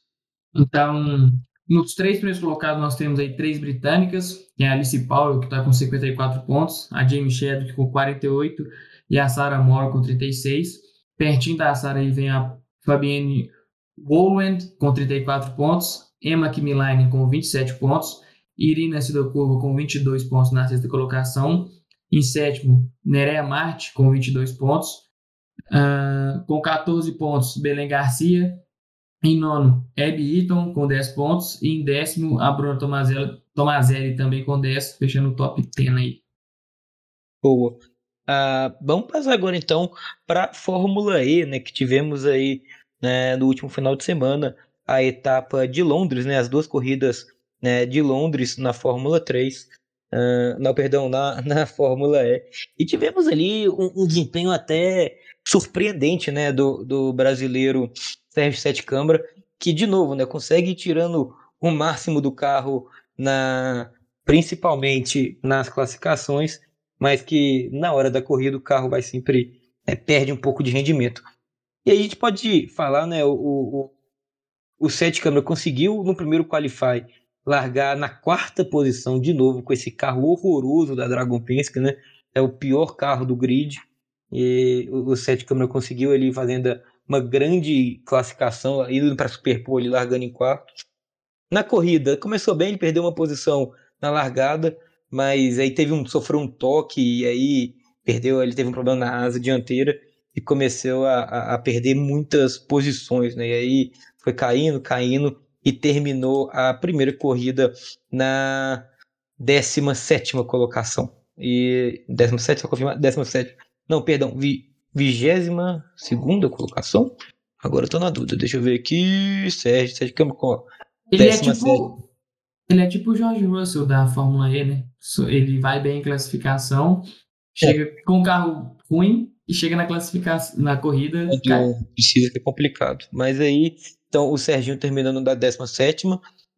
Então, nos três primeiros colocados, nós temos aí três britânicas, que é a Alice Powell, que está com 54 pontos, a Jamie Chadwick com 48 e a Sarah Moore com 36. Pertinho da Sarah aí vem a Fabienne Woland com 34 pontos, Emma Kimilainen com 27 pontos, Irina Sidokova com 22 pontos na sexta colocação, em sétimo, Nerea Marte, com 22 pontos. Uh, com 14 pontos, Belém Garcia. Em nono, Abby Eaton, com 10 pontos. E em décimo, a Bruna Tomazelli, também com 10, fechando o top 10 aí. Boa. Uh, vamos passar agora então para a Fórmula E, né, que tivemos aí né, no último final de semana a etapa de Londres, né, as duas corridas né, de Londres na Fórmula 3. Uh, não, perdão, na, na Fórmula E. E tivemos ali um, um, desempenho até surpreendente né, do, do brasileiro Sérgio Sete Câmara, que, de novo, né, consegue ir tirando o máximo do carro, na principalmente nas classificações, mas que na hora da corrida o carro vai sempre né, perde um pouco de rendimento. E aí a gente pode falar, né, o, o, o Sete Câmara conseguiu no primeiro qualify largar na quarta posição de novo com esse carro horroroso da Dragon Penske, né? É o pior carro do grid. E o, Sete Câmara conseguiu ali fazendo uma grande classificação, indo para Superpole, ali largando em quarto. Na corrida, começou bem, ele perdeu uma posição na largada, mas aí teve um sofreu um toque e aí perdeu, ele teve um problema na asa dianteira e começou a, a, a perder muitas posições, né? E aí foi caindo, caindo e terminou a primeira corrida na 17 colocação. E 17, só confirmar, 17. Não, perdão, vi, 22 colocação? Agora eu tô na dúvida, deixa eu ver aqui. Sérgio, Sérgio Campo, ele é tipo Ele é tipo o George Russell da Fórmula E, né? Ele vai bem em classificação, chega é. com um carro ruim e chega na classificação, na corrida. Precisa ser complicado. Mas aí então, o Serginho terminando da 17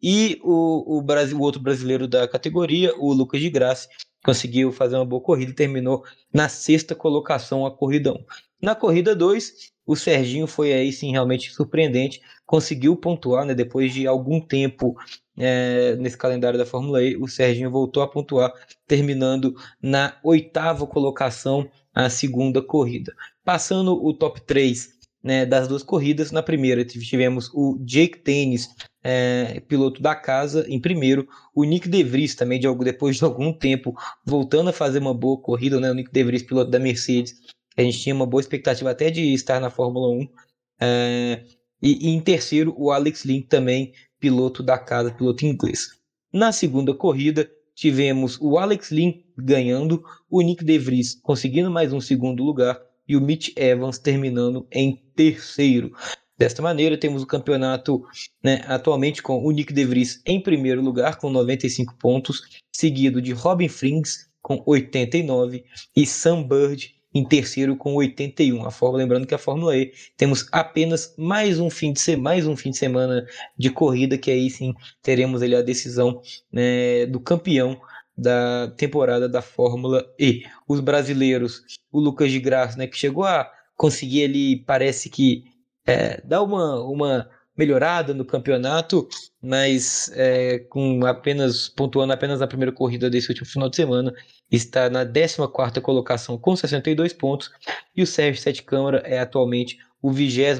e o, o, Brasil, o outro brasileiro da categoria, o Lucas de Graça, conseguiu fazer uma boa corrida e terminou na sexta colocação a corrida 1. Na corrida 2, o Serginho foi aí sim realmente surpreendente, conseguiu pontuar, né, depois de algum tempo é, nesse calendário da Fórmula E, o Serginho voltou a pontuar, terminando na oitava colocação a segunda corrida. Passando o top 3 né, das duas corridas. Na primeira tivemos o Jake Tennis, é, piloto da casa, em primeiro. O Nick De Vries também, de, depois de algum tempo, voltando a fazer uma boa corrida. Né, o Nick De Vries, piloto da Mercedes. A gente tinha uma boa expectativa até de estar na Fórmula 1. É, e, e, em terceiro, o Alex Link também, piloto da casa, piloto inglês. Na segunda corrida, tivemos o Alex Link ganhando, o Nick De Vries conseguindo mais um segundo lugar e o Mitch Evans terminando em terceiro. Desta maneira, temos o campeonato né, atualmente com o Nick De Vries em primeiro lugar, com 95 pontos, seguido de Robin Frings com 89 e Sam Bird em terceiro com 81. A Fórmula, lembrando que a Fórmula E temos apenas mais um fim de semana, mais um fim de semana de corrida que aí sim teremos ali a decisão né, do campeão da temporada da Fórmula E. Os brasileiros, o Lucas de Graça, né, que chegou a conseguir ali, parece que é, dar uma, uma melhorada no campeonato, mas é, com apenas pontuando apenas na primeira corrida desse último final de semana, está na 14 colocação com 62 pontos, e o Sérgio Sete Câmara é atualmente o 22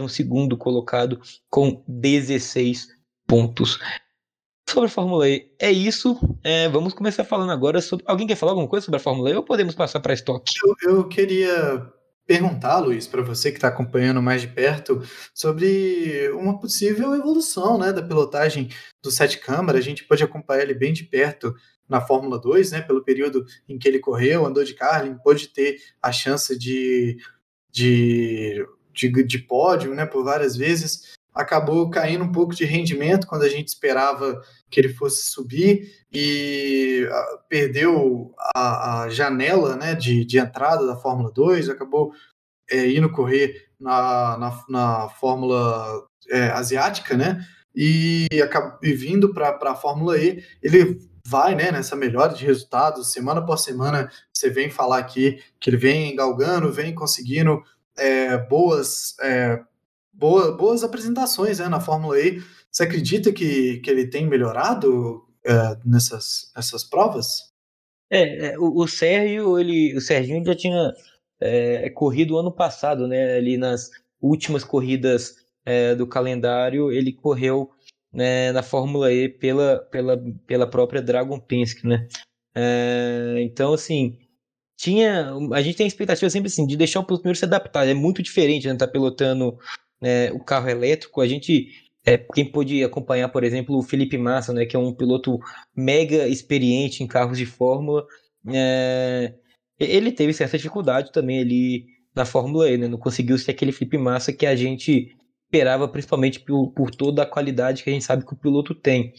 colocado com 16 pontos. Sobre a Fórmula E, é isso. É, vamos começar falando agora sobre. Alguém quer falar alguma coisa sobre a Fórmula E ou podemos passar para estoque? Eu, eu queria perguntar, Luiz, para você que está acompanhando mais de perto, sobre uma possível evolução né, da pilotagem do Sete Câmara. A gente pode acompanhar ele bem de perto na Fórmula 2, né, pelo período em que ele correu, andou de Carlin, pôde ter a chance de, de, de, de pódio né, por várias vezes acabou caindo um pouco de rendimento quando a gente esperava que ele fosse subir e uh, perdeu a, a janela né, de, de, entrada da Fórmula 2, acabou é, indo correr na, na, na Fórmula é, Asiática, né? E, e vindo para a Fórmula E, ele vai né, nessa melhora de resultados, semana após semana você vem falar aqui que ele vem galgando, vem conseguindo é, boas é, boa, boas apresentações né, na Fórmula E. Você acredita que, que ele tem melhorado é, nessas, nessas provas? É, é o, o Sérgio, ele, o Serginho já tinha é, corrido ano passado, né? Ali nas últimas corridas é, do calendário, ele correu né, na Fórmula E pela, pela, pela própria Dragon Penske, né? É, então, assim, tinha. A gente tem a expectativa sempre assim, de deixar o piloto se adaptar. É muito diferente, né? Tá pilotando né, o carro elétrico. A gente, é, quem pôde acompanhar, por exemplo, o Felipe Massa, né, que é um piloto mega experiente em carros de Fórmula, é, ele teve certa dificuldade também ali na Fórmula E, né, não conseguiu ser aquele Felipe Massa que a gente esperava, principalmente por, por toda a qualidade que a gente sabe que o piloto tem.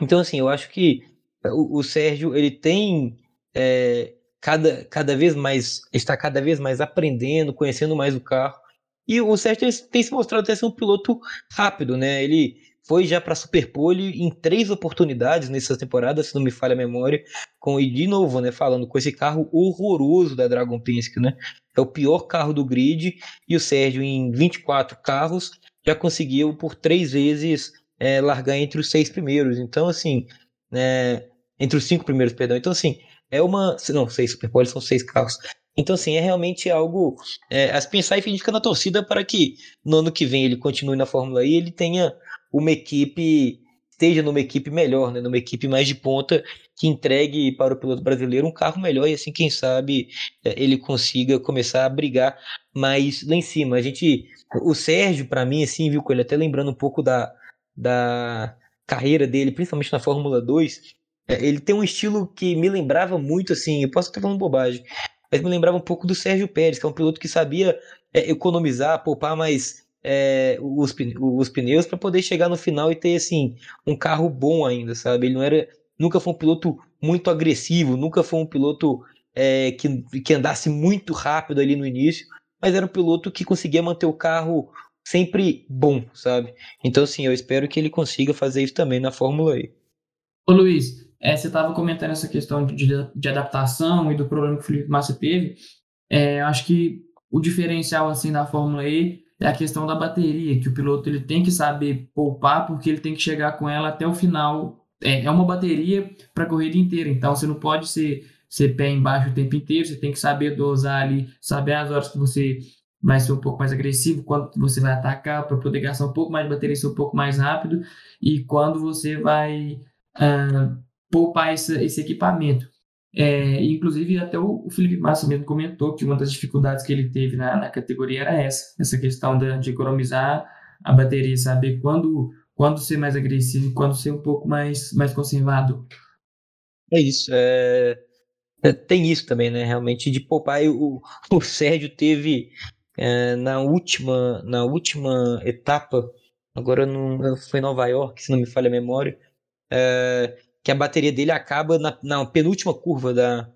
Então, assim, eu acho que o, o Sérgio, ele tem é, cada, cada vez mais, está cada vez mais aprendendo, conhecendo mais o carro, e o Sérgio tem se mostrado até ser um piloto rápido, né? Ele foi já para Superpole em três oportunidades nessa temporada, se não me falha a memória, com e de novo, né, falando com esse carro horroroso da Dragon Penske, né? É o pior carro do grid e o Sérgio em 24 carros já conseguiu por três vezes é, largar entre os seis primeiros. Então, assim, é, entre os cinco primeiros, perdão. Então, assim, é uma. Não, seis Superpole são seis carros. Então, assim, é realmente algo é, a pensar e ficar na torcida para que no ano que vem ele continue na Fórmula E e ele tenha uma equipe, esteja numa equipe melhor, né, numa equipe mais de ponta, que entregue para o piloto brasileiro um carro melhor e assim, quem sabe, é, ele consiga começar a brigar mais lá em cima. A gente, o Sérgio, para mim, assim, viu, com ele até lembrando um pouco da, da carreira dele, principalmente na Fórmula 2, é, ele tem um estilo que me lembrava muito, assim, eu posso estar falando bobagem, mas me lembrava um pouco do Sérgio Pérez, que é um piloto que sabia é, economizar, poupar mais é, os, os pneus para poder chegar no final e ter assim um carro bom ainda, sabe? Ele não era, nunca foi um piloto muito agressivo, nunca foi um piloto é, que, que andasse muito rápido ali no início, mas era um piloto que conseguia manter o carro sempre bom, sabe? Então, assim, eu espero que ele consiga fazer isso também na Fórmula E. Ô Luiz, é, você estava comentando essa questão de, de, adaptação e do problema que o Felipe Massa teve. É, acho que o diferencial assim da Fórmula E é a questão da bateria, que o piloto ele tem que saber poupar porque ele tem que chegar com ela até o final. É, é uma bateria para a corrida inteira, então você não pode ser, ser pé embaixo o tempo inteiro, você tem que saber dosar ali, saber as horas que você vai ser um pouco mais agressivo, quando você vai atacar para poder gastar um pouco mais de bateria, ser um pouco mais rápido, e quando você vai uh, poupar esse, equipamento. É, inclusive, até o, o Felipe Massa mesmo comentou que uma das dificuldades que ele teve na, na categoria era essa, essa questão de, de economizar a bateria, saber quando, quando ser mais agressivo quando ser um pouco mais, mais conservado. É isso. É... É, tem isso também, né? Realmente de poupar. O, o Sérgio teve é, na última na última etapa, agora não, foi em Nova York, se não me falha a memória, é, que a bateria dele acaba na, na penúltima curva da,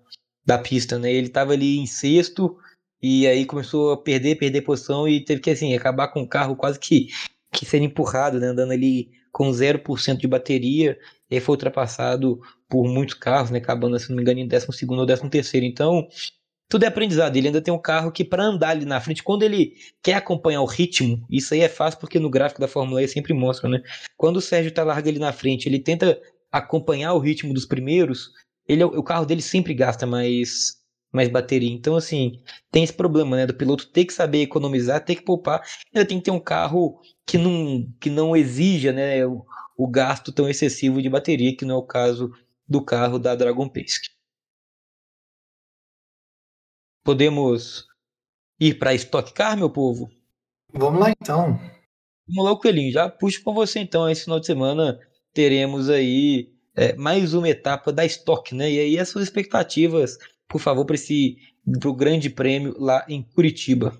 da pista, né? Ele estava ali em sexto, e aí começou a perder, perder posição e teve que assim acabar com o carro quase que, que sendo empurrado, né, andando ali com 0% de bateria, e foi ultrapassado por muitos carros, né, acabando, se não me engano, em 12 ou 13 Então, tudo é aprendizado. Ele ainda tem um carro que, para andar ali na frente, quando ele quer acompanhar o ritmo, isso aí é fácil porque no gráfico da Fórmula E sempre mostra, né? Quando o Sérgio tá larga ali na frente, ele tenta acompanhar o ritmo dos primeiros, ele, o carro dele sempre gasta mais, mais bateria. Então, assim, tem esse problema, né? Do piloto ter que saber economizar, ter que poupar. Ainda tem que ter um carro que não, que não exija, né? O, o gasto tão excessivo de bateria, que não é o caso do carro da Dragon Penske. Podemos ir para Stock Car, meu povo? Vamos lá então. Vamos lá, Coelhinho. Já puxo com você então. Esse final de semana teremos aí é, mais uma etapa da Stock, né? E aí as suas expectativas, por favor, para esse pro Grande Prêmio lá em Curitiba.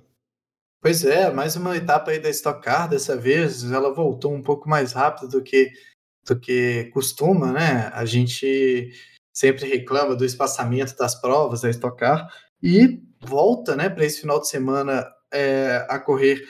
Pois é, mais uma etapa aí da Stock Car. Dessa vez ela voltou um pouco mais rápido do que do que costuma, né? A gente sempre reclama do espaçamento das provas da Stock Car e volta, né, para esse final de semana é, a correr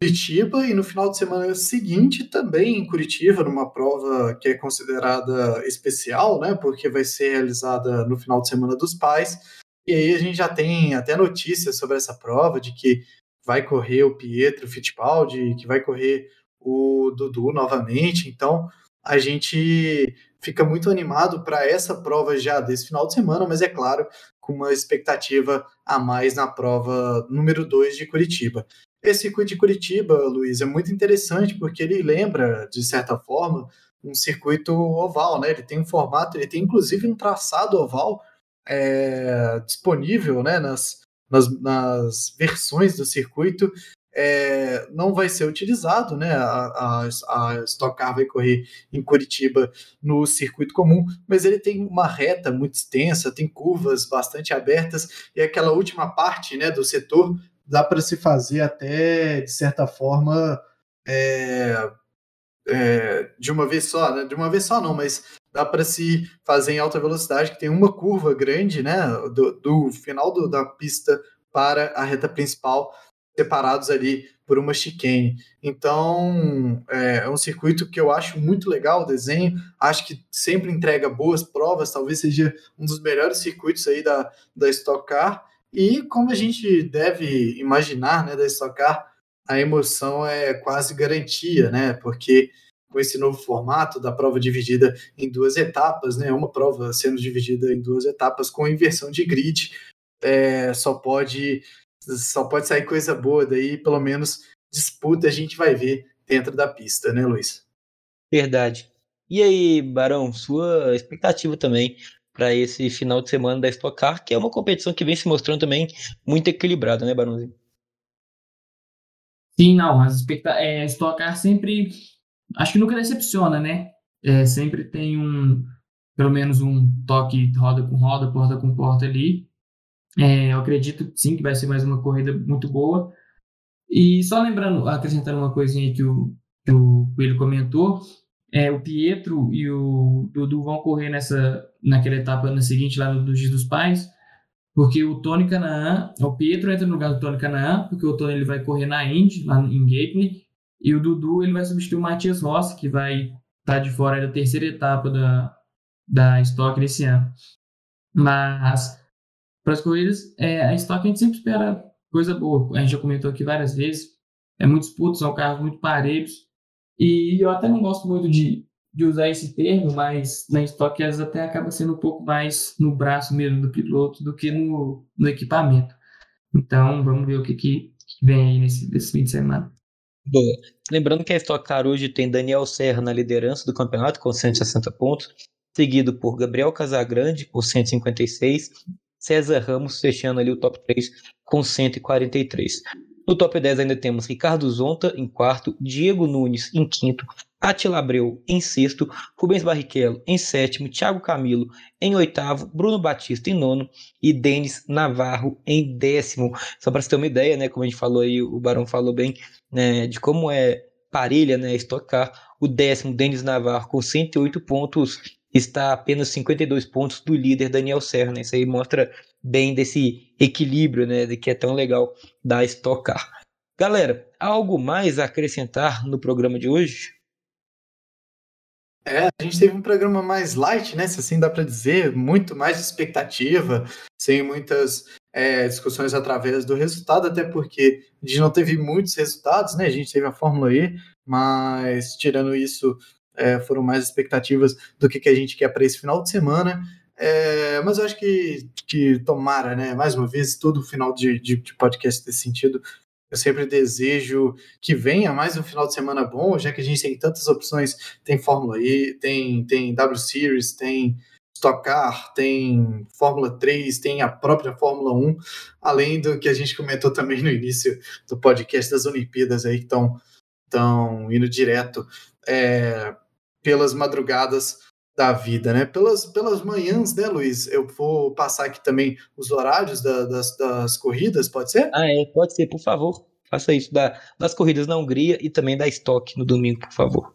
Curitiba e no final de semana seguinte também em Curitiba, numa prova que é considerada especial, né, porque vai ser realizada no final de semana dos pais. E aí a gente já tem até notícias sobre essa prova de que vai correr o Pietro Fittipaldi, que vai correr o Dudu novamente. Então, a gente fica muito animado para essa prova já desse final de semana, mas é claro, com uma expectativa a mais na prova número 2 de Curitiba. Esse circuito de Curitiba, Luiz, é muito interessante porque ele lembra, de certa forma, um circuito oval, né? Ele tem um formato, ele tem inclusive um traçado oval é, disponível né, nas, nas, nas versões do circuito é, não vai ser utilizado, né? A, a, a Stock Car vai correr em Curitiba no circuito comum, mas ele tem uma reta muito extensa, tem curvas bastante abertas e aquela última parte, né, do setor dá para se fazer até de certa forma é, é, de uma vez só, né? De uma vez só não, mas dá para se fazer em alta velocidade, que tem uma curva grande, né? Do, do final do, da pista para a reta principal separados ali por uma chicane. Então, é, é, um circuito que eu acho muito legal o desenho, acho que sempre entrega boas provas, talvez seja um dos melhores circuitos aí da, da Stock Car, e como a gente deve imaginar, né, da Stock Car, a emoção é quase garantia, né, porque com esse novo formato da prova dividida em duas etapas, né, uma prova sendo dividida em duas etapas com inversão de grid, é, só pode só pode sair coisa boa daí, pelo menos disputa a gente vai ver dentro da pista, né, Luiz? Verdade. E aí, Barão, sua expectativa também para esse final de semana da Stock Car, que é uma competição que vem se mostrando também muito equilibrada, né, Barãozinho? Sim, não, as expecta é, Stock Car sempre, acho que nunca decepciona, né? É, sempre tem um, pelo menos um toque roda com roda, porta com porta ali, é, eu acredito sim que vai ser mais uma corrida muito boa. E só lembrando, acrescentando uma coisinha que o, que o Coelho comentou, é, o Pietro e o Dudu vão correr nessa, naquela etapa na seguinte, lá no Giz dos Pais, porque o Tony Canaan, o Pietro entra no lugar do Tony Canaan, porque o Tony ele vai correr na Indy, lá em Gately, e o Dudu ele vai substituir o Matias Rossi, que vai estar tá de fora da terceira etapa da, da Stock nesse ano. Mas para as corridas, é, a Stock a gente sempre espera coisa boa. A gente já comentou aqui várias vezes. É muito disputa, são carros muito parelhos. E eu até não gosto muito de, de usar esse termo, mas na às vezes até acaba sendo um pouco mais no braço mesmo do piloto do que no, no equipamento. Então, vamos ver o que, que vem aí nesse, nesse fim de semana. Boa. Lembrando que a Stock Car hoje tem Daniel Serra na liderança do campeonato com 160 pontos, seguido por Gabriel Casagrande por 156, César Ramos fechando ali o top 3 com 143. No top 10 ainda temos Ricardo Zonta em quarto, Diego Nunes em quinto, Atila Abreu em sexto, Rubens Barrichello em sétimo, Thiago Camilo em oitavo, Bruno Batista em nono e Denis Navarro em décimo. Só para você ter uma ideia, né, como a gente falou aí, o Barão falou bem, né, de como é parelha, né, estocar. O décimo, Denis Navarro com 108 pontos está a apenas 52 pontos do líder Daniel Serra. Né? Isso aí mostra bem desse equilíbrio, né, de que é tão legal da Stock Car. Galera, algo mais a acrescentar no programa de hoje? É, a gente teve um programa mais light, né? Se assim dá para dizer, muito mais expectativa, sem muitas é, discussões através do resultado, até porque a gente não teve muitos resultados, né? A gente teve a Fórmula E, mas tirando isso, é, foram mais expectativas do que, que a gente quer para esse final de semana. É, mas eu acho que, que tomara, né? Mais uma vez, todo final de, de, de podcast desse sentido, eu sempre desejo que venha mais um final de semana bom, já que a gente tem tantas opções. Tem Fórmula E, tem, tem W Series, tem Stock Car, tem Fórmula 3, tem a própria Fórmula 1, além do que a gente comentou também no início do podcast das Olimpíadas aí, que estão indo direto é, pelas madrugadas da vida, né? Pelas, pelas manhãs, né, Luiz? Eu vou passar aqui também os horários da, das, das corridas, pode ser? Ah, é, pode ser, por favor. Faça isso da, das corridas na Hungria e também da Stock no domingo, por favor.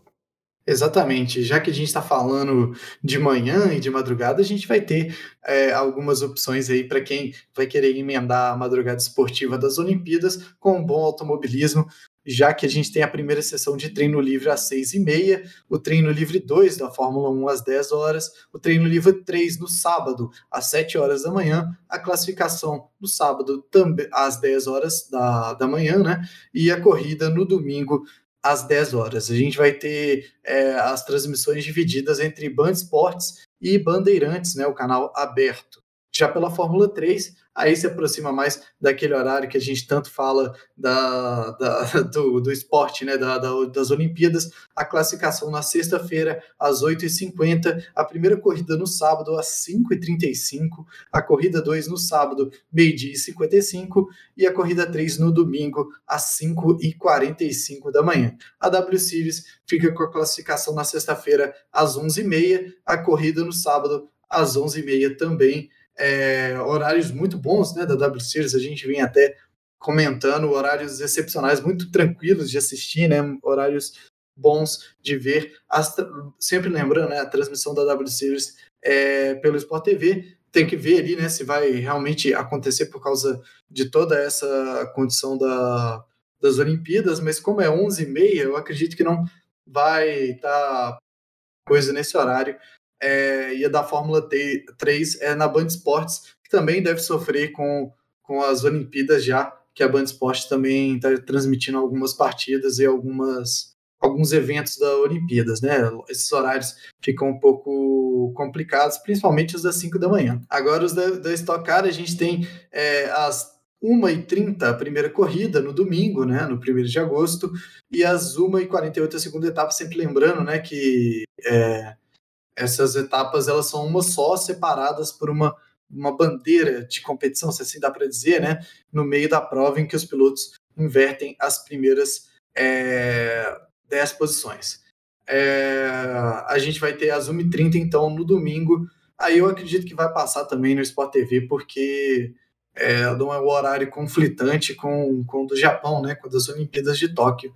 Exatamente. Já que a gente está falando de manhã e de madrugada, a gente vai ter é, algumas opções aí para quem vai querer emendar a madrugada esportiva das Olimpíadas com um bom automobilismo já que a gente tem a primeira sessão de treino livre às 6 e meia, o treino livre 2 da Fórmula 1 às 10 horas, o treino livre 3 no sábado às 7 horas da manhã, a classificação no sábado também às 10 horas da, da manhã, né? E a corrida no domingo às 10 horas. A gente vai ter é, as transmissões divididas entre Band Esportes e Bandeirantes, né? O canal aberto. Já pela Fórmula 3, aí se aproxima mais daquele horário que a gente tanto fala da, da do, do esporte, né, da, da, das Olimpíadas, a classificação na sexta-feira, às 8h50, a primeira corrida no sábado, às 5h35, a corrida 2 no sábado, meio-dia e 55, e a corrida 3 no domingo, às 5h45 da manhã. A W Series fica com a classificação na sexta-feira, às 11h30, a corrida no sábado, às 11h30 também, é, horários muito bons né, da W Series, a gente vem até comentando horários excepcionais, muito tranquilos de assistir, né, horários bons de ver. As, sempre lembrando, né, a transmissão da W Series é, pelo Sport TV, tem que ver ali né, se vai realmente acontecer por causa de toda essa condição da, das Olimpíadas, mas como é 11h30, eu acredito que não vai estar tá coisa nesse horário é, e a da Fórmula 3 é na Band Esportes, que também deve sofrer com, com as Olimpíadas já, que a Band Esportes também está transmitindo algumas partidas e algumas alguns eventos da Olimpíadas, né? Esses horários ficam um pouco complicados, principalmente os das 5 da manhã. Agora, os da, da Stock Car, a gente tem é, as 1h30 a primeira corrida no domingo, né, no 1 de agosto, e às 1h48 a segunda etapa, sempre lembrando né, que é, essas etapas elas são uma só, separadas por uma, uma bandeira de competição, se assim dá para dizer, né? No meio da prova em que os pilotos invertem as primeiras é, 10 posições. É, a gente vai ter as 1h30, então, no domingo. Aí eu acredito que vai passar também no Sport TV, porque é, é o horário conflitante com, com o do Japão, né? Com as Olimpíadas de Tóquio.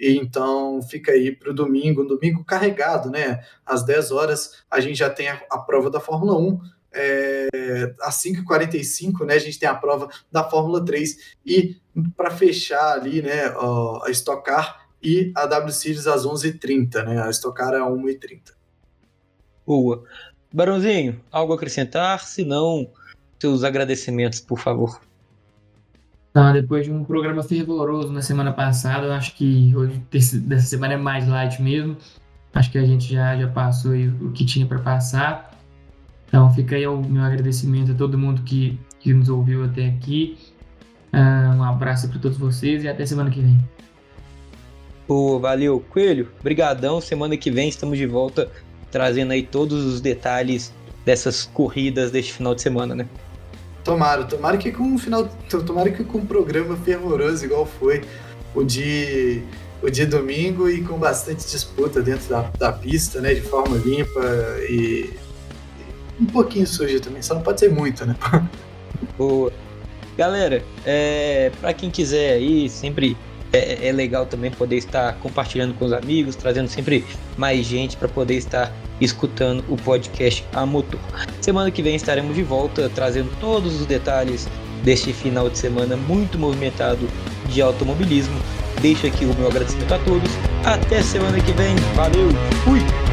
Então fica aí para o domingo, um domingo carregado, né? Às 10 horas a gente já tem a, a prova da Fórmula 1. É, às 5h45, né, a gente tem a prova da Fórmula 3 e para fechar ali, né, a Stock Car e a W Series às 11h30, né, a Stock Car é 1h30. Boa. Barãozinho, algo a acrescentar? Se não, seus agradecimentos, por favor. Tá, depois de um programa fervoroso na semana passada, eu acho que hoje dessa semana é mais light mesmo. Acho que a gente já, já passou o que tinha para passar. Então fica aí o meu agradecimento a todo mundo que, que nos ouviu até aqui. Uh, um abraço para todos vocês e até semana que vem. Pô, valeu, Coelho. Brigadão. Semana que vem estamos de volta trazendo aí todos os detalhes dessas corridas deste final de semana, né? Tomara, tomara que com um final. Tomara que com um programa fervoroso igual foi o de, o de domingo e com bastante disputa dentro da, da pista, né? De forma limpa e, e um pouquinho suja também, só não pode ser muito, né? Boa. Galera, é, para quem quiser aí sempre é, é legal também poder estar compartilhando com os amigos, trazendo sempre mais gente para poder estar escutando o podcast A Motor. Semana que vem estaremos de volta trazendo todos os detalhes deste final de semana muito movimentado de automobilismo. Deixo aqui o meu agradecimento a todos. Até semana que vem. Valeu. Fui.